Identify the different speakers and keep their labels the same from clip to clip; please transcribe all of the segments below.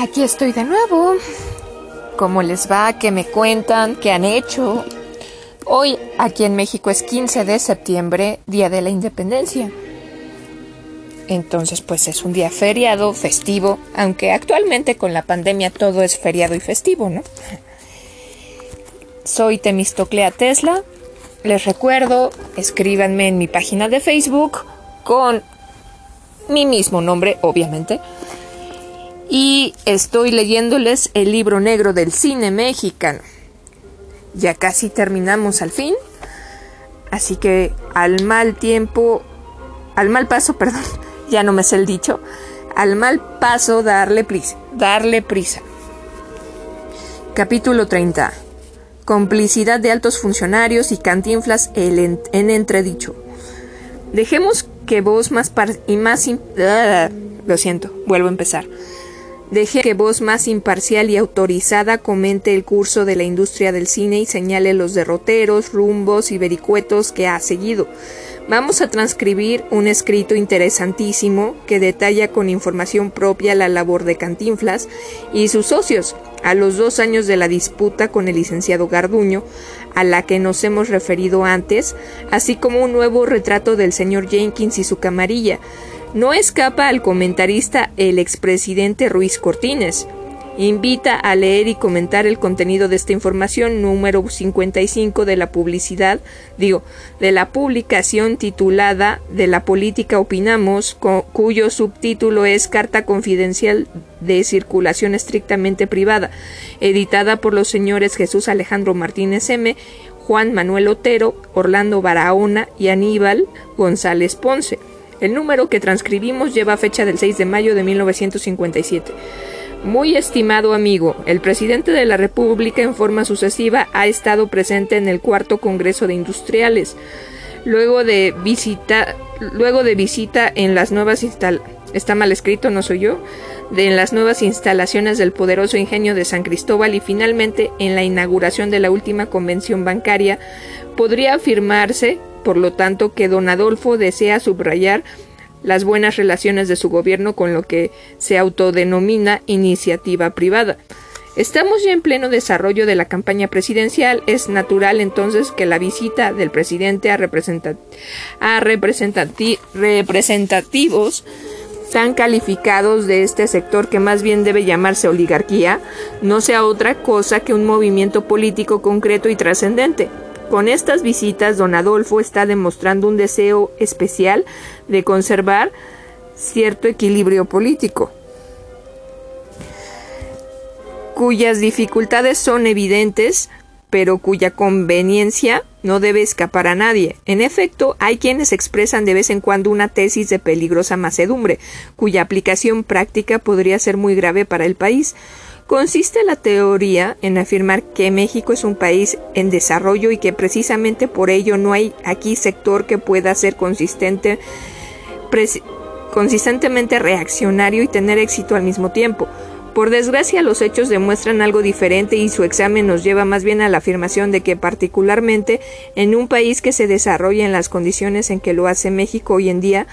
Speaker 1: Aquí estoy de nuevo. ¿Cómo les va? ¿Qué me cuentan? ¿Qué han hecho? Hoy aquí en México es 15 de septiembre, Día de la Independencia. Entonces pues es un día feriado, festivo, aunque actualmente con la pandemia todo es feriado y festivo, ¿no? Soy Temistoclea Tesla. Les recuerdo, escríbanme en mi página de Facebook con mi mismo nombre, obviamente. Y estoy leyéndoles el libro negro del cine mexicano. Ya casi terminamos al fin. Así que al mal tiempo, al mal paso, perdón, ya no me sé el dicho, al mal paso darle prisa, darle prisa. Capítulo 30. Complicidad de altos funcionarios y cantinflas en entredicho. Dejemos que voz más y más ah, lo siento, vuelvo a empezar. Deje que voz más imparcial y autorizada comente el curso de la industria del cine y señale los derroteros, rumbos y vericuetos que ha seguido. Vamos a transcribir un escrito interesantísimo que detalla con información propia la labor de Cantinflas y sus socios a los dos años de la disputa con el licenciado Garduño, a la que nos hemos referido antes, así como un nuevo retrato del señor Jenkins y su camarilla, no escapa al comentarista el expresidente Ruiz Cortines. Invita a leer y comentar el contenido de esta información número 55 de la publicidad, digo, de la publicación titulada De la política opinamos, cuyo subtítulo es Carta confidencial de circulación estrictamente privada, editada por los señores Jesús Alejandro Martínez M., Juan Manuel Otero, Orlando Barahona y Aníbal González Ponce. El número que transcribimos lleva fecha del 6 de mayo de 1957. Muy estimado amigo, el presidente de la República en forma sucesiva ha estado presente en el cuarto Congreso de Industriales. Luego de visita, luego de visita en las nuevas instalaciones está mal escrito, no soy yo, en las nuevas instalaciones del poderoso ingenio de San Cristóbal y finalmente en la inauguración de la última convención bancaria, podría afirmarse por lo tanto, que don Adolfo desea subrayar las buenas relaciones de su gobierno con lo que se autodenomina iniciativa privada. Estamos ya en pleno desarrollo de la campaña presidencial. Es natural entonces que la visita del presidente a, a representativos tan calificados de este sector que más bien debe llamarse oligarquía no sea otra cosa que un movimiento político concreto y trascendente. Con estas visitas, don Adolfo está demostrando un deseo especial de conservar cierto equilibrio político, cuyas dificultades son evidentes, pero cuya conveniencia no debe escapar a nadie. En efecto, hay quienes expresan de vez en cuando una tesis de peligrosa macedumbre, cuya aplicación práctica podría ser muy grave para el país. Consiste la teoría en afirmar que México es un país en desarrollo y que precisamente por ello no hay aquí sector que pueda ser consistente, consistentemente reaccionario y tener éxito al mismo tiempo. Por desgracia los hechos demuestran algo diferente y su examen nos lleva más bien a la afirmación de que particularmente en un país que se desarrolla en las condiciones en que lo hace México hoy en día,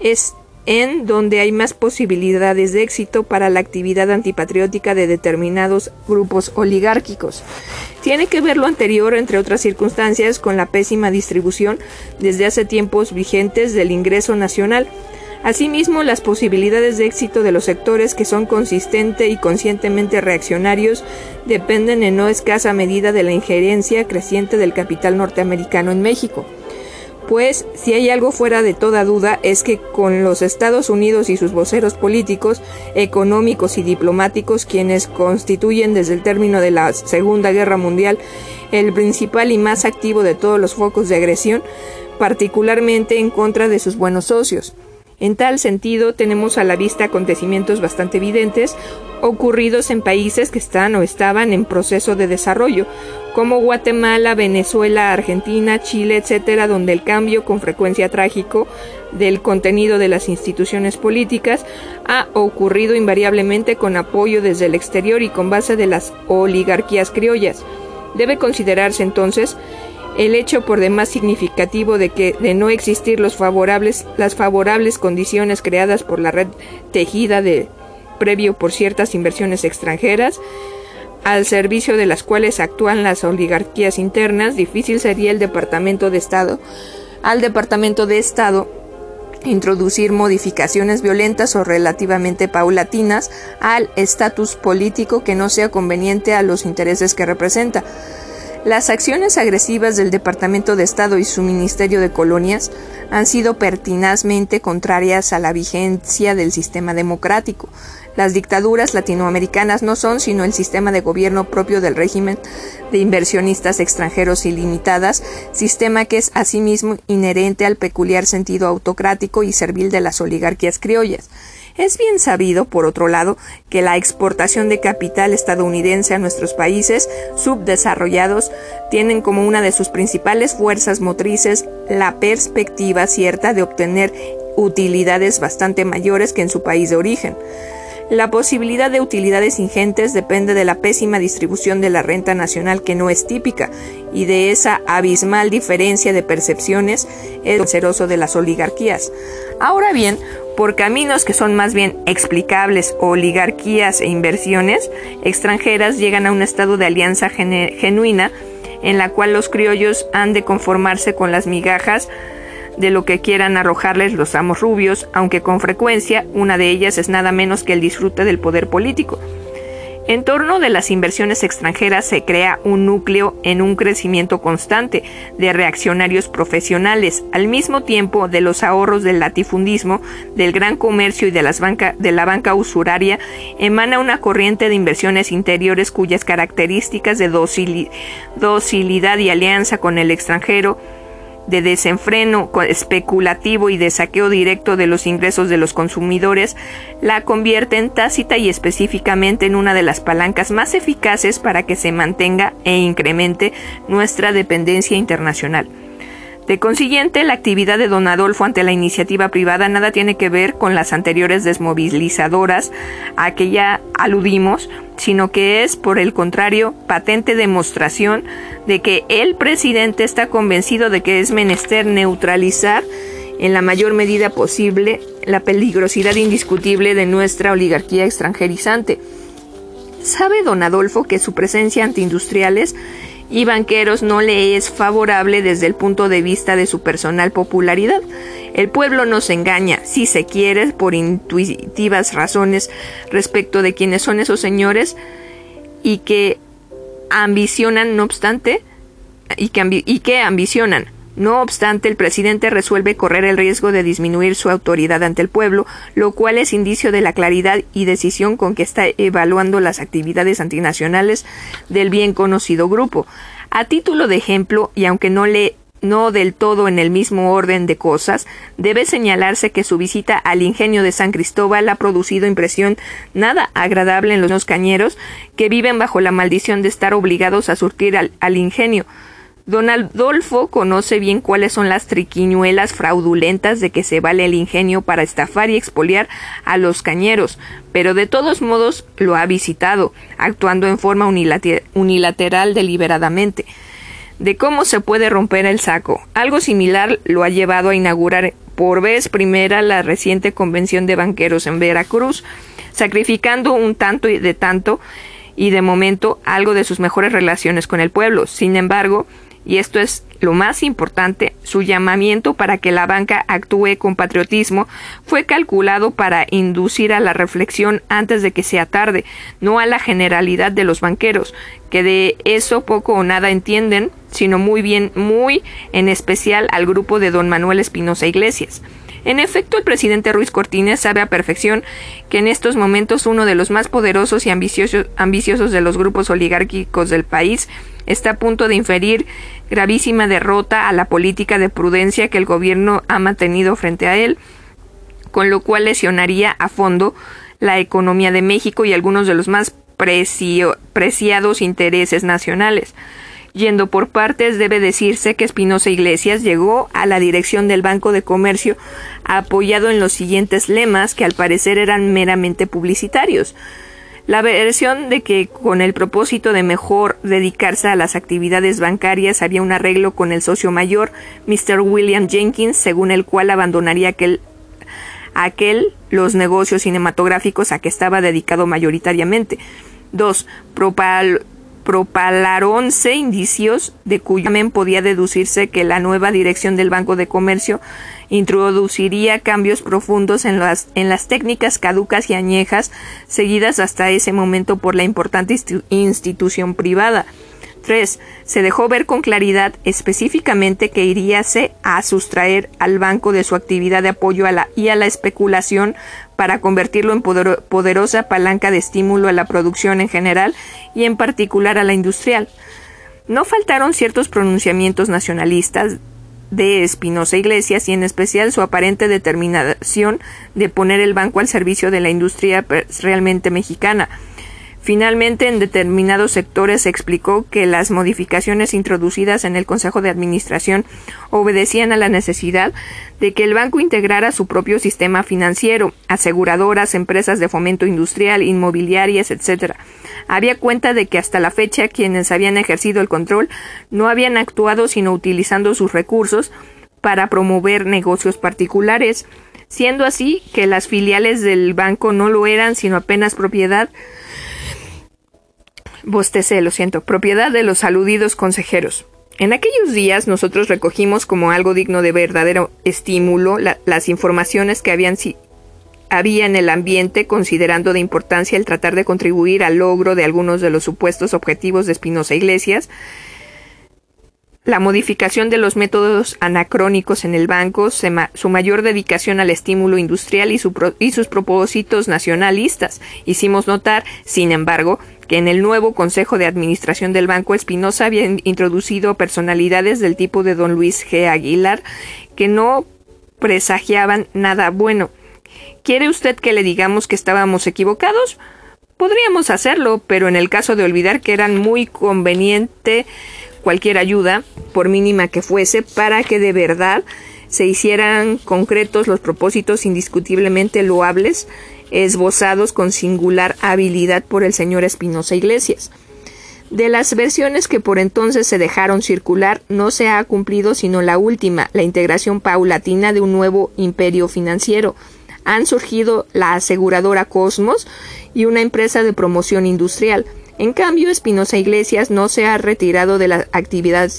Speaker 1: es en donde hay más posibilidades de éxito para la actividad antipatriótica de determinados grupos oligárquicos. Tiene que ver lo anterior, entre otras circunstancias, con la pésima distribución desde hace tiempos vigentes del ingreso nacional. Asimismo, las posibilidades de éxito de los sectores que son consistente y conscientemente reaccionarios dependen en no escasa medida de la injerencia creciente del capital norteamericano en México pues si hay algo fuera de toda duda es que con los Estados Unidos y sus voceros políticos, económicos y diplomáticos, quienes constituyen desde el término de la Segunda Guerra Mundial el principal y más activo de todos los focos de agresión, particularmente en contra de sus buenos socios. En tal sentido, tenemos a la vista acontecimientos bastante evidentes ocurridos en países que están o estaban en proceso de desarrollo, como Guatemala, Venezuela, Argentina, Chile, etcétera, donde el cambio con frecuencia trágico del contenido de las instituciones políticas ha ocurrido invariablemente con apoyo desde el exterior y con base de las oligarquías criollas. Debe considerarse entonces el hecho por demás significativo de que de no existir los favorables, las favorables condiciones creadas por la red tejida de previo por ciertas inversiones extranjeras, al servicio de las cuales actúan las oligarquías internas, difícil sería el Departamento de Estado, al Departamento de Estado introducir modificaciones violentas o relativamente paulatinas al estatus político que no sea conveniente a los intereses que representa. Las acciones agresivas del Departamento de Estado y su Ministerio de Colonias han sido pertinazmente contrarias a la vigencia del sistema democrático. Las dictaduras latinoamericanas no son sino el sistema de gobierno propio del régimen de inversionistas extranjeros ilimitadas, sistema que es asimismo inherente al peculiar sentido autocrático y servil de las oligarquías criollas. Es bien sabido, por otro lado, que la exportación de capital estadounidense a nuestros países subdesarrollados tienen como una de sus principales fuerzas motrices la perspectiva cierta de obtener utilidades bastante mayores que en su país de origen. La posibilidad de utilidades ingentes depende de la pésima distribución de la renta nacional que no es típica y de esa abismal diferencia de percepciones es ceroso de las oligarquías. Ahora bien, por caminos que son más bien explicables, oligarquías e inversiones extranjeras llegan a un estado de alianza genuina en la cual los criollos han de conformarse con las migajas de lo que quieran arrojarles los amos rubios, aunque con frecuencia una de ellas es nada menos que el disfrute del poder político. En torno de las inversiones extranjeras se crea un núcleo en un crecimiento constante de reaccionarios profesionales, al mismo tiempo de los ahorros del latifundismo, del gran comercio y de, las banca, la banca usuraria, emana una corriente de inversiones interiores cuyas características de docilidad y alianza con el extranjero de desenfreno especulativo y de saqueo directo de los ingresos de los consumidores, la convierten tácita y específicamente en una de las palancas más eficaces para que se mantenga e incremente nuestra dependencia internacional. De consiguiente, la actividad de don Adolfo ante la iniciativa privada nada tiene que ver con las anteriores desmovilizadoras a que ya aludimos, sino que es, por el contrario, patente demostración de que el presidente está convencido de que es menester neutralizar en la mayor medida posible la peligrosidad indiscutible de nuestra oligarquía extranjerizante. ¿Sabe don Adolfo que su presencia ante industriales y banqueros no le es favorable desde el punto de vista de su personal popularidad. El pueblo nos engaña, si se quiere, por intuitivas razones respecto de quiénes son esos señores y que ambicionan, no obstante, y que, y que ambicionan. No obstante, el presidente resuelve correr el riesgo de disminuir su autoridad ante el pueblo, lo cual es indicio de la claridad y decisión con que está evaluando las actividades antinacionales del bien conocido grupo. A título de ejemplo, y aunque no le no del todo en el mismo orden de cosas, debe señalarse que su visita al ingenio de San Cristóbal ha producido impresión nada agradable en los cañeros que viven bajo la maldición de estar obligados a surtir al ingenio. Don Adolfo conoce bien cuáles son las triquiñuelas fraudulentas de que se vale el ingenio para estafar y expoliar a los cañeros, pero de todos modos lo ha visitado, actuando en forma unilateral deliberadamente. De cómo se puede romper el saco. Algo similar lo ha llevado a inaugurar por vez primera la reciente convención de banqueros en Veracruz, sacrificando un tanto y de tanto y de momento algo de sus mejores relaciones con el pueblo. Sin embargo, y esto es lo más importante, su llamamiento para que la banca actúe con patriotismo fue calculado para inducir a la reflexión antes de que sea tarde, no a la generalidad de los banqueros, que de eso poco o nada entienden, sino muy bien, muy en especial al grupo de don Manuel Espinosa Iglesias. En efecto, el presidente Ruiz Cortines sabe a perfección que en estos momentos uno de los más poderosos y ambiciosos, de los grupos oligárquicos del país está a punto de inferir gravísima derrota a la política de prudencia que el gobierno ha mantenido frente a él, con lo cual lesionaría a fondo la economía de México y algunos de los más preciados intereses nacionales. Yendo por partes, debe decirse que Espinosa Iglesias llegó a la dirección del Banco de Comercio apoyado en los siguientes lemas que al parecer eran meramente publicitarios. La versión de que con el propósito de mejor dedicarse a las actividades bancarias había un arreglo con el socio mayor, Mr. William Jenkins, según el cual abandonaría aquel aquel los negocios cinematográficos a que estaba dedicado mayoritariamente. 2. Propal propalaronse indicios de cuyo también podía deducirse que la nueva dirección del Banco de Comercio introduciría cambios profundos en las, en las técnicas caducas y añejas seguidas hasta ese momento por la importante institución privada. 3. Se dejó ver con claridad específicamente que iríase a sustraer al banco de su actividad de apoyo a la, y a la especulación para convertirlo en poderosa palanca de estímulo a la producción en general y en particular a la industrial. No faltaron ciertos pronunciamientos nacionalistas de Espinosa Iglesias y en especial su aparente determinación de poner el banco al servicio de la industria realmente mexicana, Finalmente, en determinados sectores se explicó que las modificaciones introducidas en el Consejo de Administración obedecían a la necesidad de que el banco integrara su propio sistema financiero, aseguradoras, empresas de fomento industrial, inmobiliarias, etc. Había cuenta de que hasta la fecha quienes habían ejercido el control no habían actuado sino utilizando sus recursos para promover negocios particulares, siendo así que las filiales del banco no lo eran sino apenas propiedad Bostecé, lo siento, propiedad de los aludidos consejeros. En aquellos días nosotros recogimos como algo digno de verdadero estímulo las informaciones que habían había en el ambiente, considerando de importancia el tratar de contribuir al logro de algunos de los supuestos objetivos de Espinosa Iglesias, la modificación de los métodos anacrónicos en el banco, su mayor dedicación al estímulo industrial y, sus propósitos nacionalistas. Hicimos notar, sin embargo, que en el nuevo Consejo de Administración del Banco Espinosa había introducido personalidades del tipo de don Luis G. Aguilar que no presagiaban nada bueno. ¿Quiere usted que le digamos que estábamos equivocados? Podríamos hacerlo, pero en el caso de olvidar que eran muy conveniente cualquier ayuda, por mínima que fuese, para que de verdad se hicieran concretos los propósitos indiscutiblemente loables, esbozados con singular habilidad por el señor Espinosa Iglesias. De las versiones que por entonces se dejaron circular, no se ha cumplido sino la última, la integración paulatina de un nuevo imperio financiero. Han surgido la aseguradora Cosmos y una empresa de promoción industrial. En cambio, Espinosa Iglesias no se ha retirado de la actividad,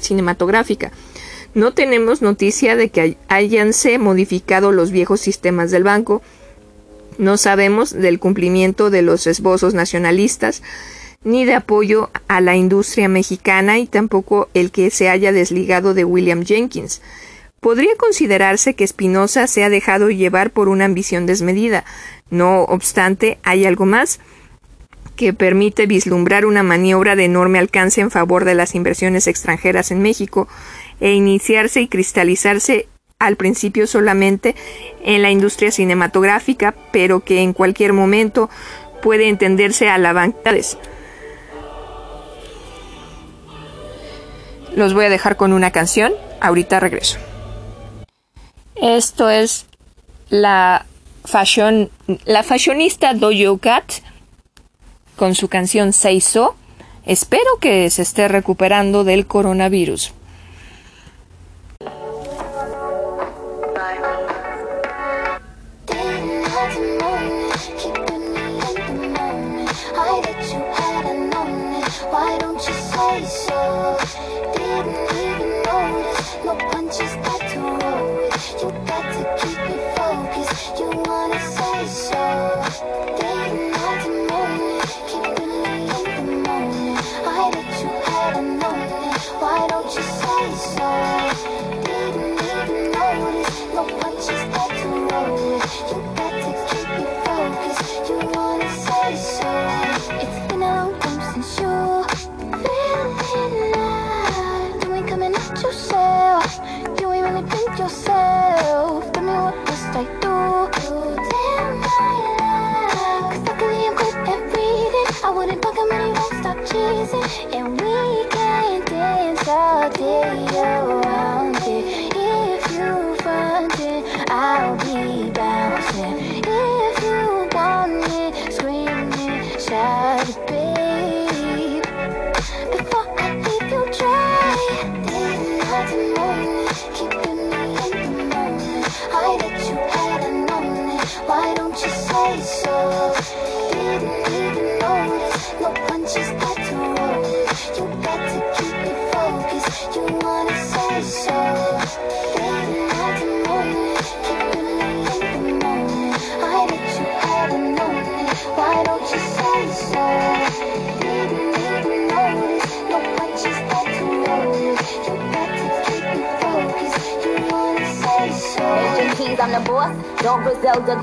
Speaker 1: cinematográfica. No tenemos noticia de que hayanse modificado los viejos sistemas del banco. No sabemos del cumplimiento de los esbozos nacionalistas, ni de apoyo a la industria mexicana y tampoco el que se haya desligado de William Jenkins. Podría considerarse que Espinosa se ha dejado llevar por una ambición desmedida. No obstante, hay algo más que permite vislumbrar una maniobra de enorme alcance en favor de las inversiones extranjeras en México e iniciarse y cristalizarse al principio solamente en la industria cinematográfica, pero que en cualquier momento puede entenderse a la banca. Los voy a dejar con una canción, ahorita regreso. Esto es la fashion, la fashionista Dojo Cat con su canción Seiso. Espero que se esté recuperando del coronavirus.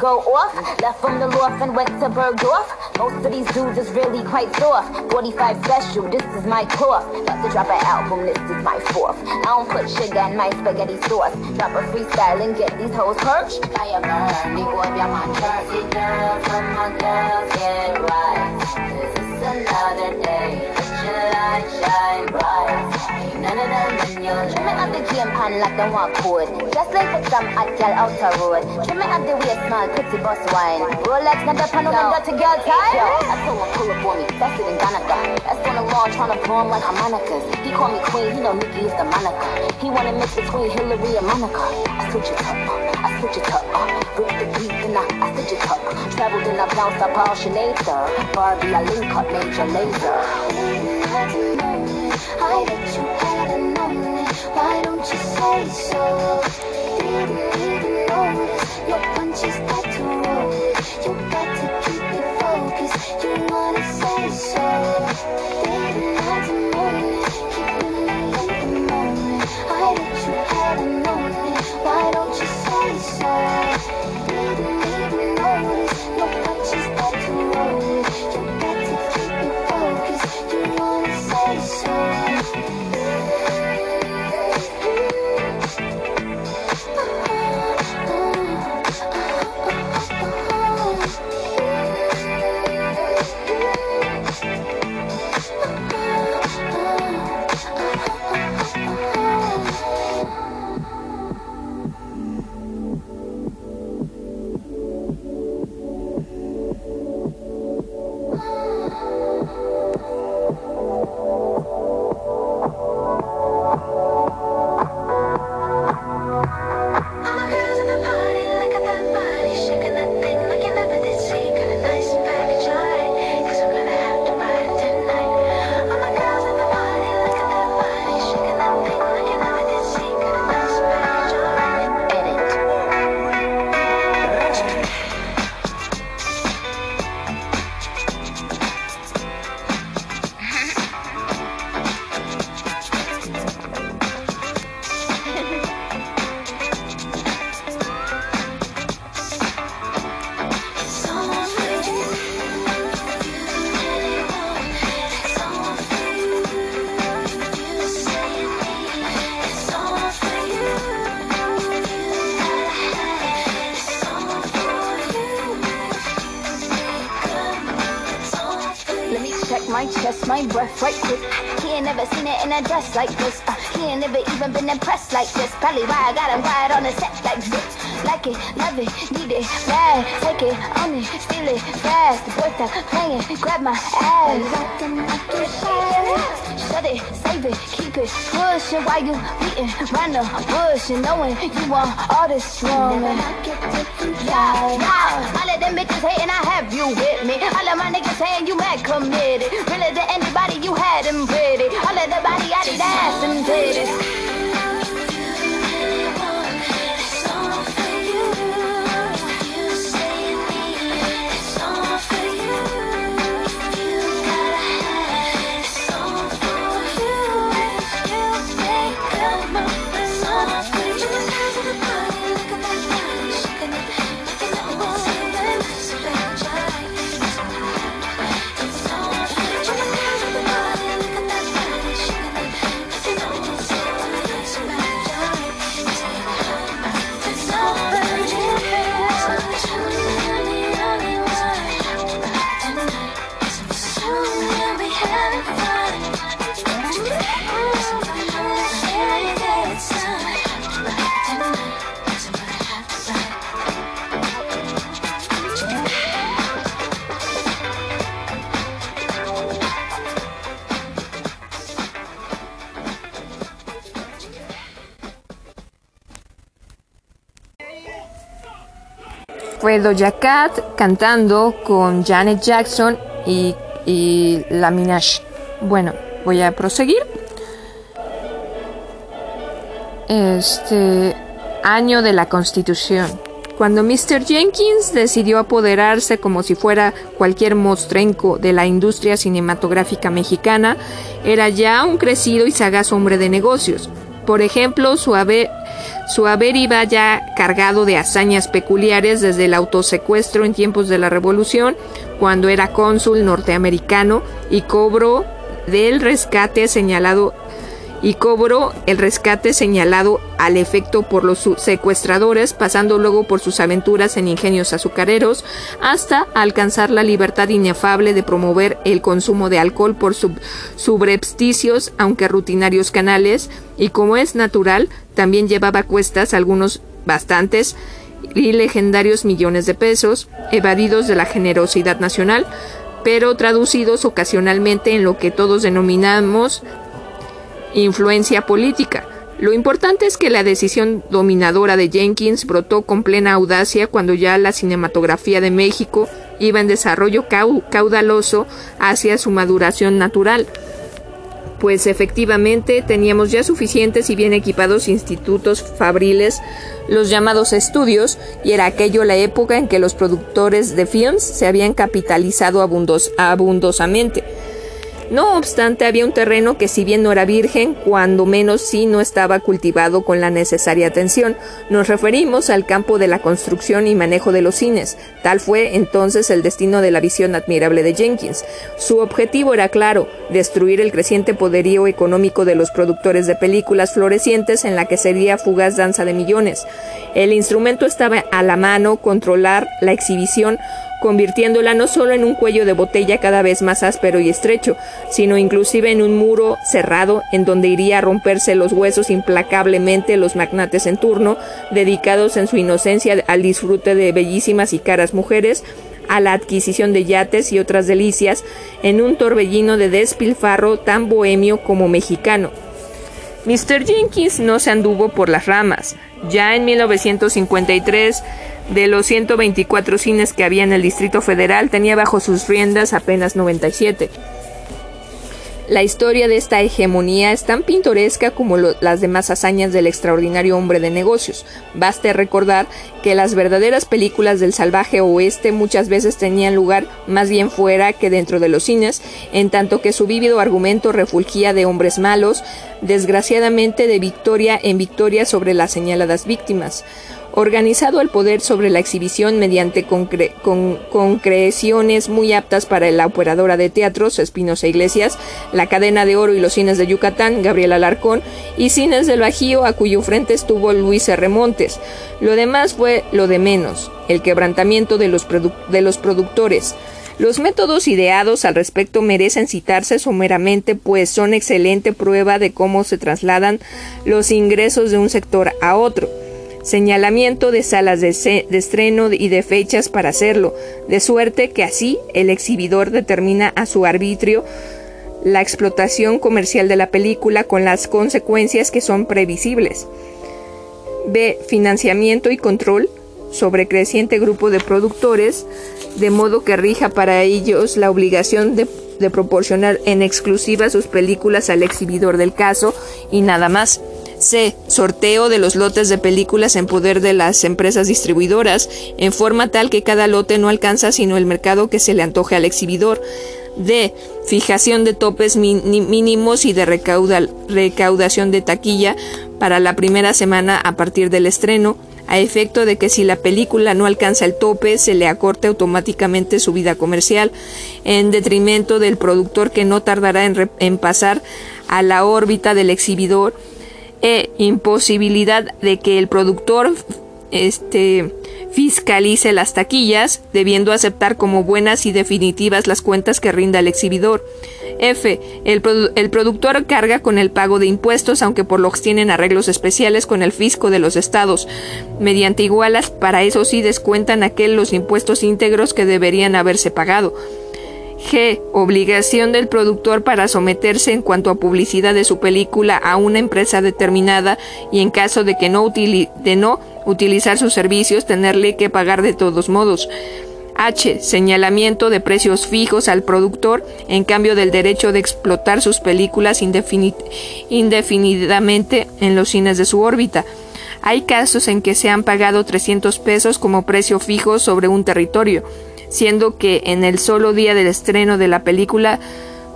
Speaker 2: Go off. Left from the loft and went to Bergdorf. Most of these dudes is really quite soft. 45 special, this is my cloth. About to drop an album, this is my fourth. I don't put sugar in my spaghetti sauce. Drop a freestyle and get these hoes perched. Fire burn, the boy be my Jersey girls, all my girls get right. This is another day. Let your light shine bright. Ain't none of them Trim it up the game pan like them walk code. Just like some hot girl out the road. Trim it up the waist small, pretty bus wine. Rolex, not the pan on dirty girl time. Yo, I told him pull up on me, faster than Danica. That's on the lawn trying to blow him like harmonicas. He call me queen, he know Nikki is the Monica. He wanna mix between Hillary and Monica. I switch it up, I switch it up. Rip the beat and I, I stitch it up. Traveled and I bounced up all Sinead, Barbie, I link up major laser.
Speaker 3: Didn't have to know it. I bet you it. Why don't you say so? A
Speaker 2: dress like this. Uh, he ain't never even been impressed like this. Probably why I got him quiet on the set like this. Like it, love it, need it, bad. Take it, own it, steal it, fast. The boy stop playing, grab my ass. Shut it, save it, keep it pushing while you beating round the bush and knowing you want all this woman. Yeah, yeah. All of them bitches hating, I have you with me. All of my niggas saying you mad committed. Really to anybody, you had them pretty. All of the body, I need ass and titties.
Speaker 1: Fue Doja Cat cantando con Janet Jackson y, y La Minaj. Bueno, voy a proseguir. Este año de la Constitución. Cuando Mr. Jenkins decidió apoderarse como si fuera cualquier mostrenco de la industria cinematográfica mexicana, era ya un crecido y sagaz hombre de negocios. Por ejemplo, su haber, su haber iba ya cargado de hazañas peculiares desde el autosecuestro en tiempos de la Revolución, cuando era cónsul norteamericano y cobró del rescate señalado y cobró el rescate señalado al efecto por los secuestradores, pasando luego por sus aventuras en ingenios azucareros, hasta alcanzar la libertad inefable de promover el consumo de alcohol por sub subrepticios, aunque rutinarios canales, y como es natural, también llevaba cuestas algunos bastantes y legendarios millones de pesos, evadidos de la generosidad nacional, pero traducidos ocasionalmente en lo que todos denominamos influencia política. Lo importante es que la decisión dominadora de Jenkins brotó con plena audacia cuando ya la cinematografía de México iba en desarrollo caudaloso hacia su maduración natural. Pues efectivamente teníamos ya suficientes y bien equipados institutos fabriles, los llamados estudios, y era aquello la época en que los productores de films se habían capitalizado abundosamente. No obstante, había un terreno que si bien no era virgen, cuando menos sí no estaba cultivado con la necesaria atención. Nos referimos al campo de la construcción y manejo de los cines. Tal fue entonces el destino de la visión admirable de Jenkins. Su objetivo era claro, destruir el creciente poderío económico de los productores de películas florecientes en la que sería fugaz danza de millones. El instrumento estaba a la mano, controlar la exhibición, convirtiéndola no solo en un cuello de botella cada vez más áspero y estrecho, sino inclusive en un muro cerrado en donde iría a romperse los huesos implacablemente los magnates en turno, dedicados en su inocencia al disfrute de bellísimas y caras mujeres, a la adquisición de yates y otras delicias, en un torbellino de despilfarro tan bohemio como mexicano. Mr. Jenkins no se anduvo por las ramas. Ya en 1953 de los 124 cines que había en el Distrito Federal, tenía bajo sus riendas apenas 97. La historia de esta hegemonía es tan pintoresca como las demás hazañas del extraordinario hombre de negocios. Baste recordar que las verdaderas películas del salvaje oeste muchas veces tenían lugar más bien fuera que dentro de los cines, en tanto que su vívido argumento refulgía de hombres malos, desgraciadamente de victoria en victoria sobre las señaladas víctimas organizado el poder sobre la exhibición mediante concreciones muy aptas para la operadora de teatros Espinosa Iglesias, la cadena de oro y los cines de Yucatán, Gabriela Alarcón, y cines del Bajío, a cuyo frente estuvo Luis R. Montes. Lo demás fue lo de menos, el quebrantamiento de los, de los productores. Los métodos ideados al respecto merecen citarse someramente, pues son excelente prueba de cómo se trasladan los ingresos de un sector a otro señalamiento de salas de, estreno y de fechas para hacerlo, de suerte que así el exhibidor determina a su arbitrio la explotación comercial de la película con las consecuencias que son previsibles. B. Financiamiento y control sobre creciente grupo de productores, de modo que rija para ellos la obligación de, proporcionar en exclusiva sus películas al exhibidor del caso y nada más. C. Sorteo de los lotes de películas en poder de las empresas distribuidoras, en forma tal que cada lote no alcanza sino el mercado que se le antoje al exhibidor. D. Fijación de topes mínimos y de recaudación de taquilla para la primera semana a partir del estreno, a efecto de que si la película no alcanza el tope se le acorte automáticamente su vida comercial, en detrimento del productor que no tardará en pasar a la órbita del exhibidor e imposibilidad de que el productor este, fiscalice las taquillas, debiendo aceptar como buenas y definitivas las cuentas que rinda el exhibidor. F. El, el, productor carga con el pago de impuestos, aunque por lo que tienen arreglos especiales con el fisco de los estados. Mediante igualas, para eso sí descuentan aquel los impuestos íntegros que deberían haberse pagado. G. Obligación del productor para someterse en cuanto a publicidad de su película a una empresa determinada y en caso de que no, utilizar sus servicios, tenerle que pagar de todos modos. H. Señalamiento de precios fijos al productor en cambio del derecho de explotar sus películas indefinidamente en los cines de su órbita. Hay casos en que se han pagado 300 pesos como precio fijo sobre un territorio, siendo que en el solo día del estreno de la película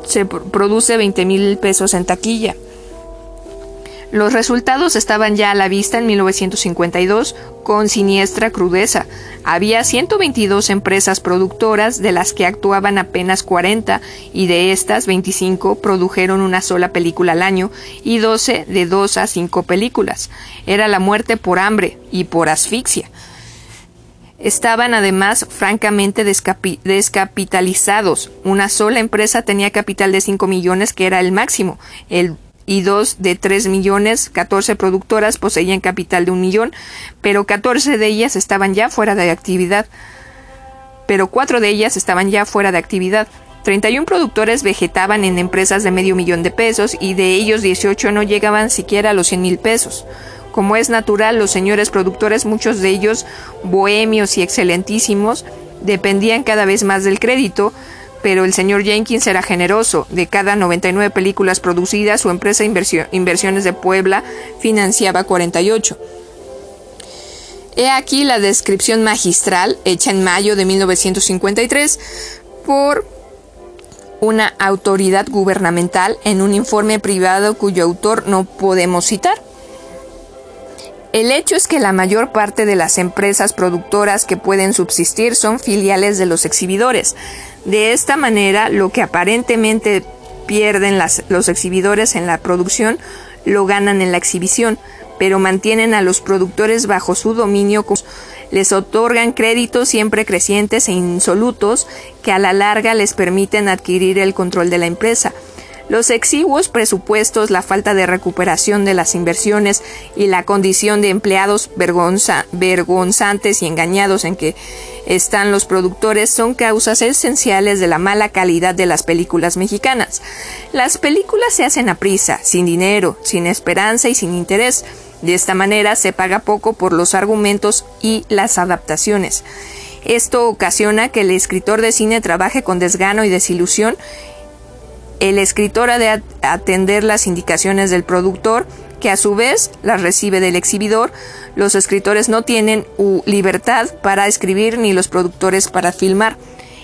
Speaker 1: se produce 20 mil pesos en taquilla. Los resultados estaban ya a la vista en 1952 con siniestra crudeza. Había 122 empresas productoras, de las que actuaban apenas 40, y de estas 25 produjeron una sola película al año y 12 de 2 a 5 películas. Era la muerte por hambre y por asfixia. Estaban además francamente descapitalizados. Una sola empresa tenía capital de 5 millones, que era el máximo. Y dos de tres millones, 14 productoras poseían capital de un millón, pero 14 de ellas estaban ya fuera de actividad. Pero cuatro de ellas estaban ya fuera de actividad. 31 productores vegetaban en empresas de medio millón de pesos y de ellos 18 no llegaban siquiera a los 100 mil pesos. Como es natural, los señores productores, muchos de ellos bohemios y excelentísimos, dependían cada vez más del crédito, pero el señor Jenkins era generoso. De cada 99 películas producidas, su empresa Inversiones de Puebla financiaba 48. He aquí la descripción magistral hecha en mayo de 1953 por una autoridad gubernamental en un informe privado cuyo autor no podemos citar. El hecho es que la mayor parte de las empresas productoras que pueden subsistir son filiales de los exhibidores. De esta manera, lo que aparentemente pierden los exhibidores en la producción, lo ganan en la exhibición, pero mantienen a los productores bajo su dominio, les otorgan créditos siempre crecientes e insolutos que a la larga les permiten adquirir el control de la empresa. Los exiguos presupuestos, la falta de recuperación de las inversiones y la condición de empleados vergonzantes y engañados en que están los productores son causas esenciales de la mala calidad de las películas mexicanas. Las películas se hacen a prisa, sin dinero, sin esperanza y sin interés. De esta manera se paga poco por los argumentos y las adaptaciones. Esto ocasiona que el escritor de cine trabaje con desgano y desilusión el escritor ha de atender las indicaciones del productor, que a su vez las recibe del exhibidor. Los escritores no tienen libertad para escribir ni los productores para filmar.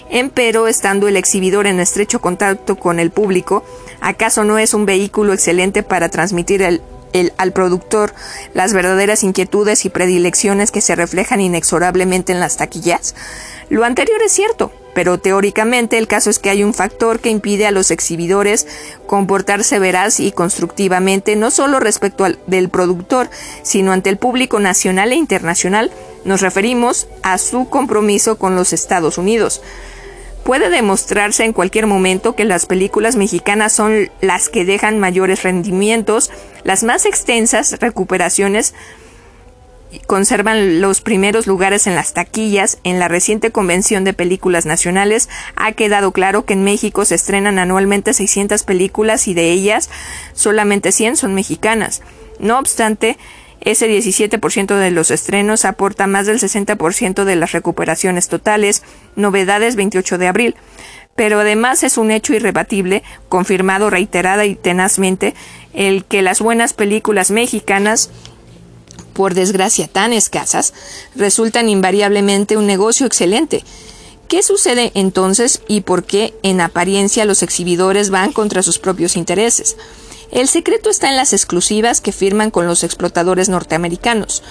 Speaker 1: Empero, estando el exhibidor en estrecho contacto con el público, ¿acaso no es un vehículo excelente para transmitir al productor las verdaderas inquietudes y predilecciones que se reflejan inexorablemente en las taquillas? Lo anterior es cierto, pero teóricamente el caso es que hay un factor que impide a los exhibidores comportarse veraz y constructivamente no solo respecto al del productor, sino ante el público nacional e internacional. Nos referimos a su compromiso con los Estados Unidos. Puede demostrarse en cualquier momento que las películas mexicanas son las que dejan mayores rendimientos, las más extensas recuperaciones conservan los primeros lugares en las taquillas. En la reciente convención de películas nacionales ha quedado claro que en México se estrenan anualmente 600 películas y de ellas solamente 100 son mexicanas. No obstante, ese 17% de los estrenos aporta más del 60% de las recuperaciones totales, novedades 28 de abril. Pero además es un hecho irrebatible, confirmado reiterada y tenazmente, el que las buenas películas mexicanas por desgracia tan escasas, resultan invariablemente un negocio excelente. ¿Qué sucede entonces y por qué en apariencia los exhibidores van contra sus propios intereses? El secreto está en las exclusivas que firman con los explotadores norteamericanos.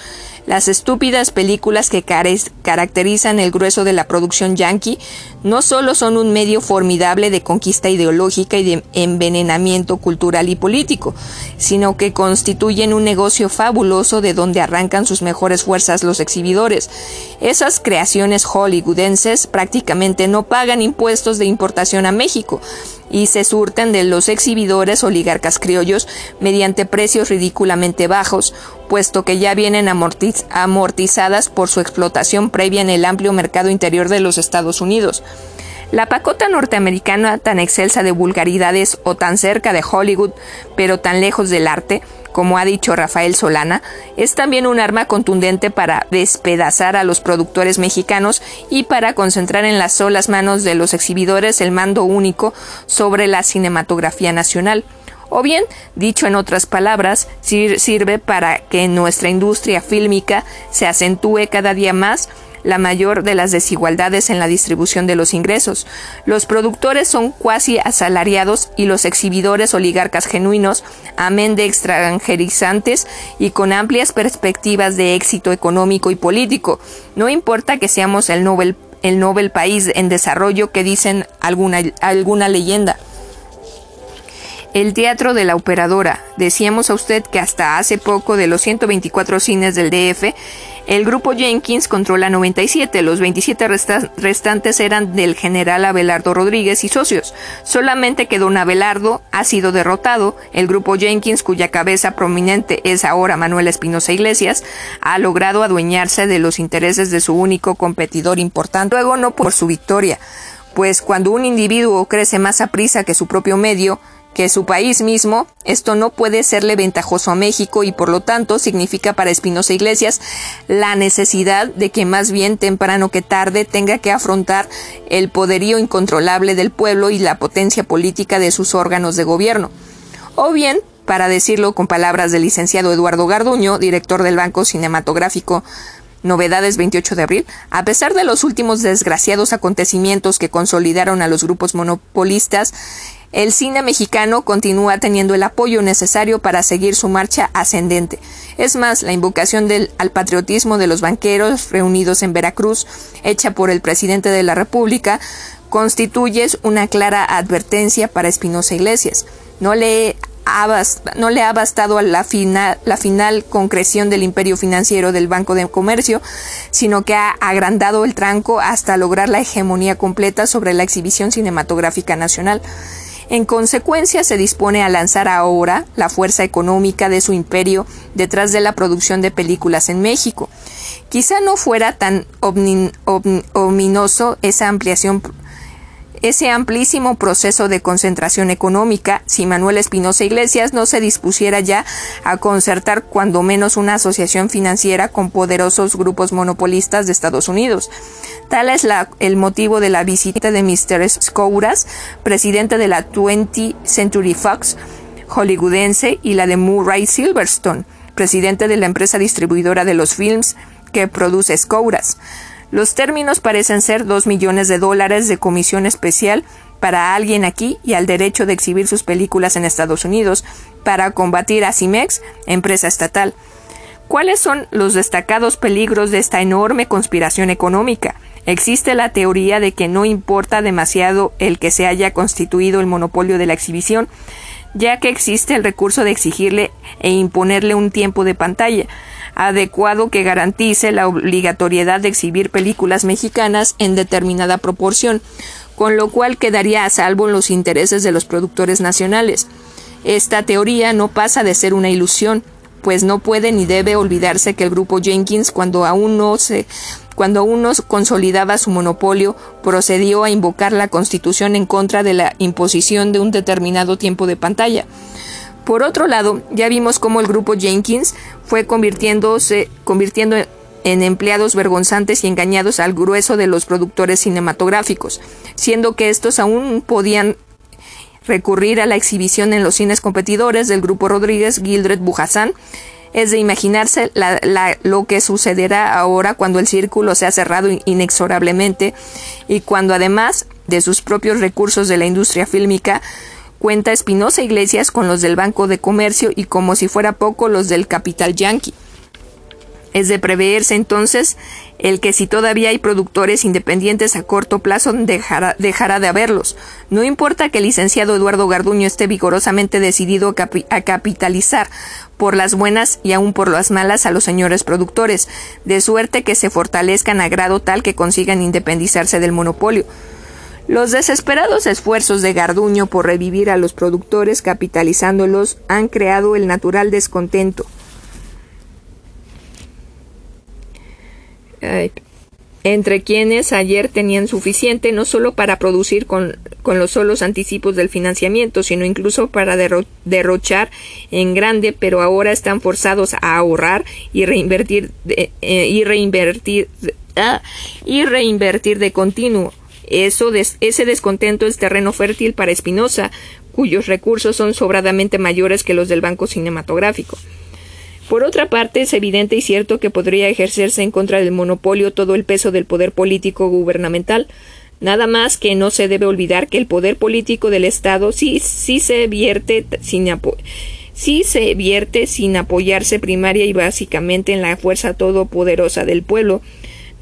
Speaker 1: Las estúpidas películas que caracterizan el grueso de la producción yankee no solo son un medio formidable de conquista ideológica y de envenenamiento cultural y político, sino que constituyen un negocio fabuloso de donde arrancan sus mejores fuerzas los exhibidores. Esas creaciones hollywoodenses prácticamente no pagan impuestos de importación a México, y se surten de los exhibidores oligarcas criollos mediante precios ridículamente bajos, puesto que ya vienen amortizadas por su explotación previa en el amplio mercado interior de los Estados Unidos. La pacota norteamericana tan excelsa de vulgaridades o tan cerca de Hollywood, pero tan lejos del arte, como ha dicho Rafael Solana, es también un arma contundente para despedazar a los productores mexicanos y para concentrar en las solas manos de los exhibidores el mando único sobre la cinematografía nacional. O bien, dicho en otras palabras, sirve para que nuestra industria fílmica se acentúe cada día más la mayor de las desigualdades en la distribución de los ingresos. Los productores son cuasi asalariados y los exhibidores oligarcas genuinos, amén de extranjerizantes y con amplias perspectivas de éxito económico y político. No importa que seamos el Nobel, el Nobel país en desarrollo que dicen alguna, alguna leyenda. El Teatro de la Operadora. Decíamos a usted que hasta hace poco de los 124 cines del DF, el grupo Jenkins controla 97, los 27 restantes eran del general Abelardo Rodríguez y socios. Solamente que don Abelardo ha sido derrotado, el grupo Jenkins, cuya cabeza prominente es ahora Manuel Espinosa Iglesias, ha logrado adueñarse de los intereses de su único competidor importante, luego no por su victoria, pues cuando un individuo crece más a prisa que su propio medio, que su país mismo, esto no puede serle ventajoso a México y por lo tanto significa para Espinosa Iglesias la necesidad de que más bien temprano que tarde tenga que afrontar el poderío incontrolable del pueblo y la potencia política de sus órganos de gobierno. O bien, para decirlo con palabras del licenciado Eduardo Garduño, director del Banco Cinematográfico Novedades 28 de abril, a pesar de los últimos desgraciados acontecimientos que consolidaron a los grupos monopolistas, el cine mexicano continúa teniendo el apoyo necesario para seguir su marcha ascendente. Es más, la invocación del, al patriotismo de los banqueros reunidos en Veracruz, hecha por el presidente de la República, constituye una clara advertencia para Espinosa Iglesias. No le no le ha bastado a la final, la final concreción del imperio financiero del Banco de Comercio, sino que ha agrandado el tranco hasta lograr la hegemonía completa sobre la exhibición cinematográfica nacional. En consecuencia, se dispone a lanzar ahora la fuerza económica de su imperio detrás de la producción de películas en México. Quizá no fuera tan ominoso esa ampliación ese amplísimo proceso de concentración económica si Manuel Espinosa Iglesias no se dispusiera ya a concertar cuando menos una asociación financiera con poderosos grupos monopolistas de Estados Unidos. Tal es el motivo de la visita de Mr. Scouras, presidente de la 20th Century Fox hollywoodense, y la de Murray Silverstone, presidente de la empresa distribuidora de los films que produce Scouras. Los términos parecen ser dos millones de dólares de comisión especial para alguien aquí y al derecho de exhibir sus películas en Estados Unidos para combatir a Cimex, empresa estatal. ¿Cuáles son los destacados peligros de esta enorme conspiración económica? Existe la teoría de que no importa demasiado el que se haya constituido el monopolio de la exhibición, ya que existe el recurso de exigirle e imponerle un tiempo de pantalla adecuado que garantice la obligatoriedad de exhibir películas mexicanas en determinada proporción, con lo cual quedaría a salvo los intereses de los productores nacionales. Esta teoría no pasa de ser una ilusión, pues no puede ni debe olvidarse que el grupo Jenkins, cuando aún no se cuando aún no consolidaba su monopolio, procedió a invocar la Constitución en contra de la imposición de un determinado tiempo de pantalla. Por otro lado, ya vimos cómo el grupo Jenkins fue convirtiéndose, convirtiendo en empleados vergonzantes y engañados al grueso de los productores cinematográficos, siendo que estos aún podían recurrir a la exhibición en los cines competidores del grupo Rodríguez Gildred Bujasán. Es de imaginarse lo que sucederá ahora cuando el círculo se ha cerrado inexorablemente y cuando además de sus propios recursos de la industria fílmica cuenta Espinosa Iglesias con los del Banco de Comercio y como si fuera poco los del capital yanqui. Es de preverse entonces el que si todavía hay productores independientes a corto plazo dejará, de haberlos. No importa que el licenciado Eduardo Garduño esté vigorosamente decidido a, a capitalizar por las buenas y aún por las malas a los señores productores, de suerte que se fortalezcan a grado tal que consigan independizarse del monopolio. Los desesperados esfuerzos de Garduño por revivir a los productores capitalizándolos han creado el natural descontento. entre quienes ayer tenían suficiente no solo para producir con, con los solos anticipos del financiamiento, sino incluso para derrochar en grande, pero ahora están forzados a ahorrar y reinvertir eh, y reinvertir ah, y reinvertir de continuo. Eso ese descontento es terreno fértil para Espinosa, cuyos recursos son sobradamente mayores que los del Banco Cinematográfico. Por otra parte, es evidente y cierto que podría ejercerse en contra del monopolio todo el peso del poder político gubernamental, nada más que no se debe olvidar que el poder político del Estado sí, sí se vierte sin sí se vierte sin apoyarse primaria y básicamente en la fuerza todopoderosa del pueblo,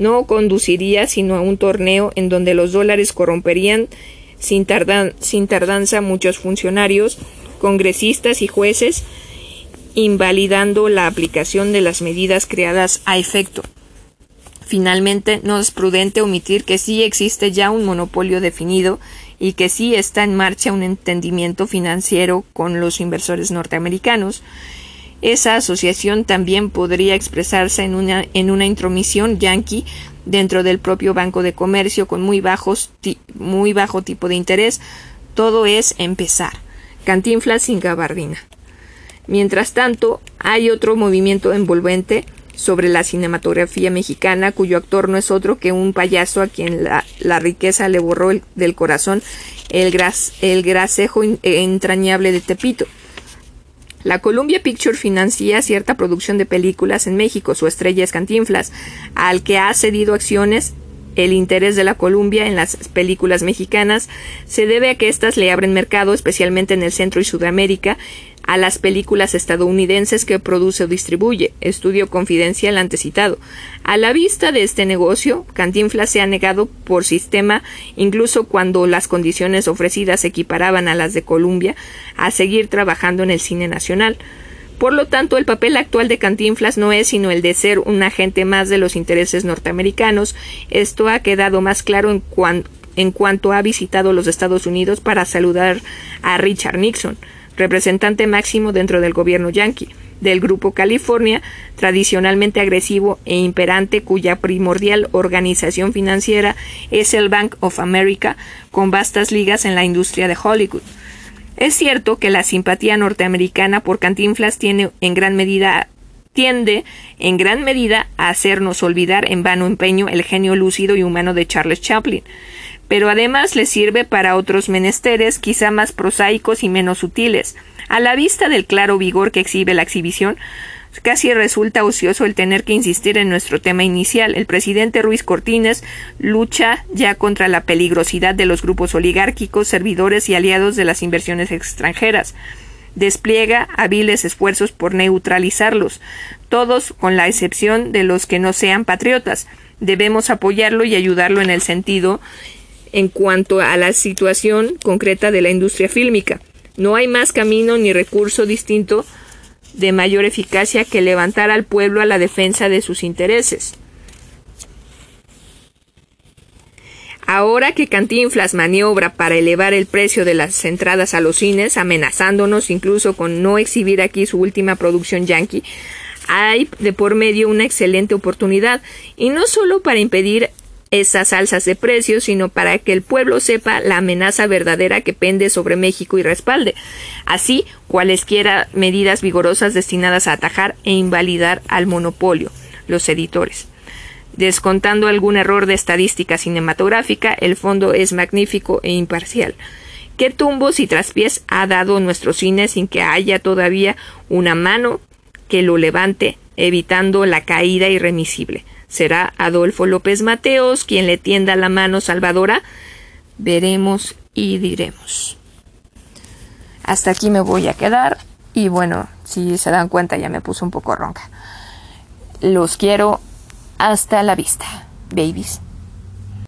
Speaker 1: no conduciría sino a un torneo en donde los dólares corromperían sin, sin tardanza muchos funcionarios, congresistas y jueces, invalidando la aplicación de las medidas creadas a efecto. Finalmente, no es prudente omitir que sí existe ya un monopolio definido y que sí está en marcha un entendimiento financiero con los inversores norteamericanos. Esa asociación también podría expresarse en una, en una intromisión yanqui dentro del propio Banco de Comercio con muy, bajos, muy bajo tipo de interés. Todo es empezar. Cantinflas sin gabardina. Mientras tanto, hay otro movimiento envolvente sobre la cinematografía mexicana, cuyo actor no es otro que un payaso a quien la, la riqueza le borró el, del corazón el, gras, el grasejo entrañable de Tepito. La Columbia Picture financia cierta producción de películas en México, su estrella es Cantinflas, al que ha cedido acciones el interés de la Columbia en las películas mexicanas se debe a que éstas le abren mercado, especialmente en el Centro y Sudamérica, a las películas estadounidenses que produce o distribuye. Estudio confidencial antecitado. A la vista de este negocio, Cantinflas se ha negado por sistema, incluso cuando las condiciones ofrecidas se equiparaban a las de Columbia, a seguir trabajando en el cine nacional. Por lo tanto, el papel actual de Cantinflas no es sino el de ser un agente más de los intereses norteamericanos. Esto ha quedado más claro en, en cuanto ha visitado los Estados Unidos para saludar a Richard Nixon, representante máximo dentro del gobierno yanqui del Grupo California, tradicionalmente agresivo e imperante, cuya primordial organización financiera es el Bank of America, con vastas ligas en la industria de Hollywood. Es cierto que la simpatía norteamericana por Cantinflas tiene en gran medida tiende en gran medida a hacernos olvidar en vano empeño el genio lúcido y humano de Charles Chaplin, pero además le sirve para otros menesteres quizá más prosaicos y menos sutiles. A la vista del claro vigor que exhibe la exhibición, Casi resulta ocioso el tener que insistir en nuestro tema inicial. El presidente Ruiz Cortines lucha ya contra la peligrosidad de los grupos oligárquicos, servidores y aliados de las inversiones extranjeras. Despliega hábiles esfuerzos por neutralizarlos, todos con la excepción de los que no sean patriotas. Debemos apoyarlo y ayudarlo en el sentido en cuanto a la situación concreta de la industria fílmica. No hay más camino ni recurso distinto de mayor eficacia que levantar al pueblo a la defensa de sus intereses. Ahora que Cantinflas maniobra para elevar el precio de las entradas a los cines, amenazándonos incluso con no exhibir aquí su última producción yankee, hay de por medio una excelente oportunidad, y no solo para impedir esas alzas de precios, sino para que el pueblo sepa la amenaza verdadera que pende sobre México y respalde. Así, cualesquiera medidas vigorosas destinadas a atajar e invalidar al monopolio, los editores. Descontando algún error de estadística cinematográfica, el fondo es magnífico e imparcial. ¿Qué tumbos y traspiés ha dado nuestro cine sin que haya todavía una mano que lo levante, evitando la caída irremisible? ¿Será Adolfo López Mateos quien le tienda la mano salvadora? Veremos y diremos. Hasta aquí me voy a quedar y bueno, si se dan cuenta ya me puse un poco ronca. Los quiero hasta la vista, babies.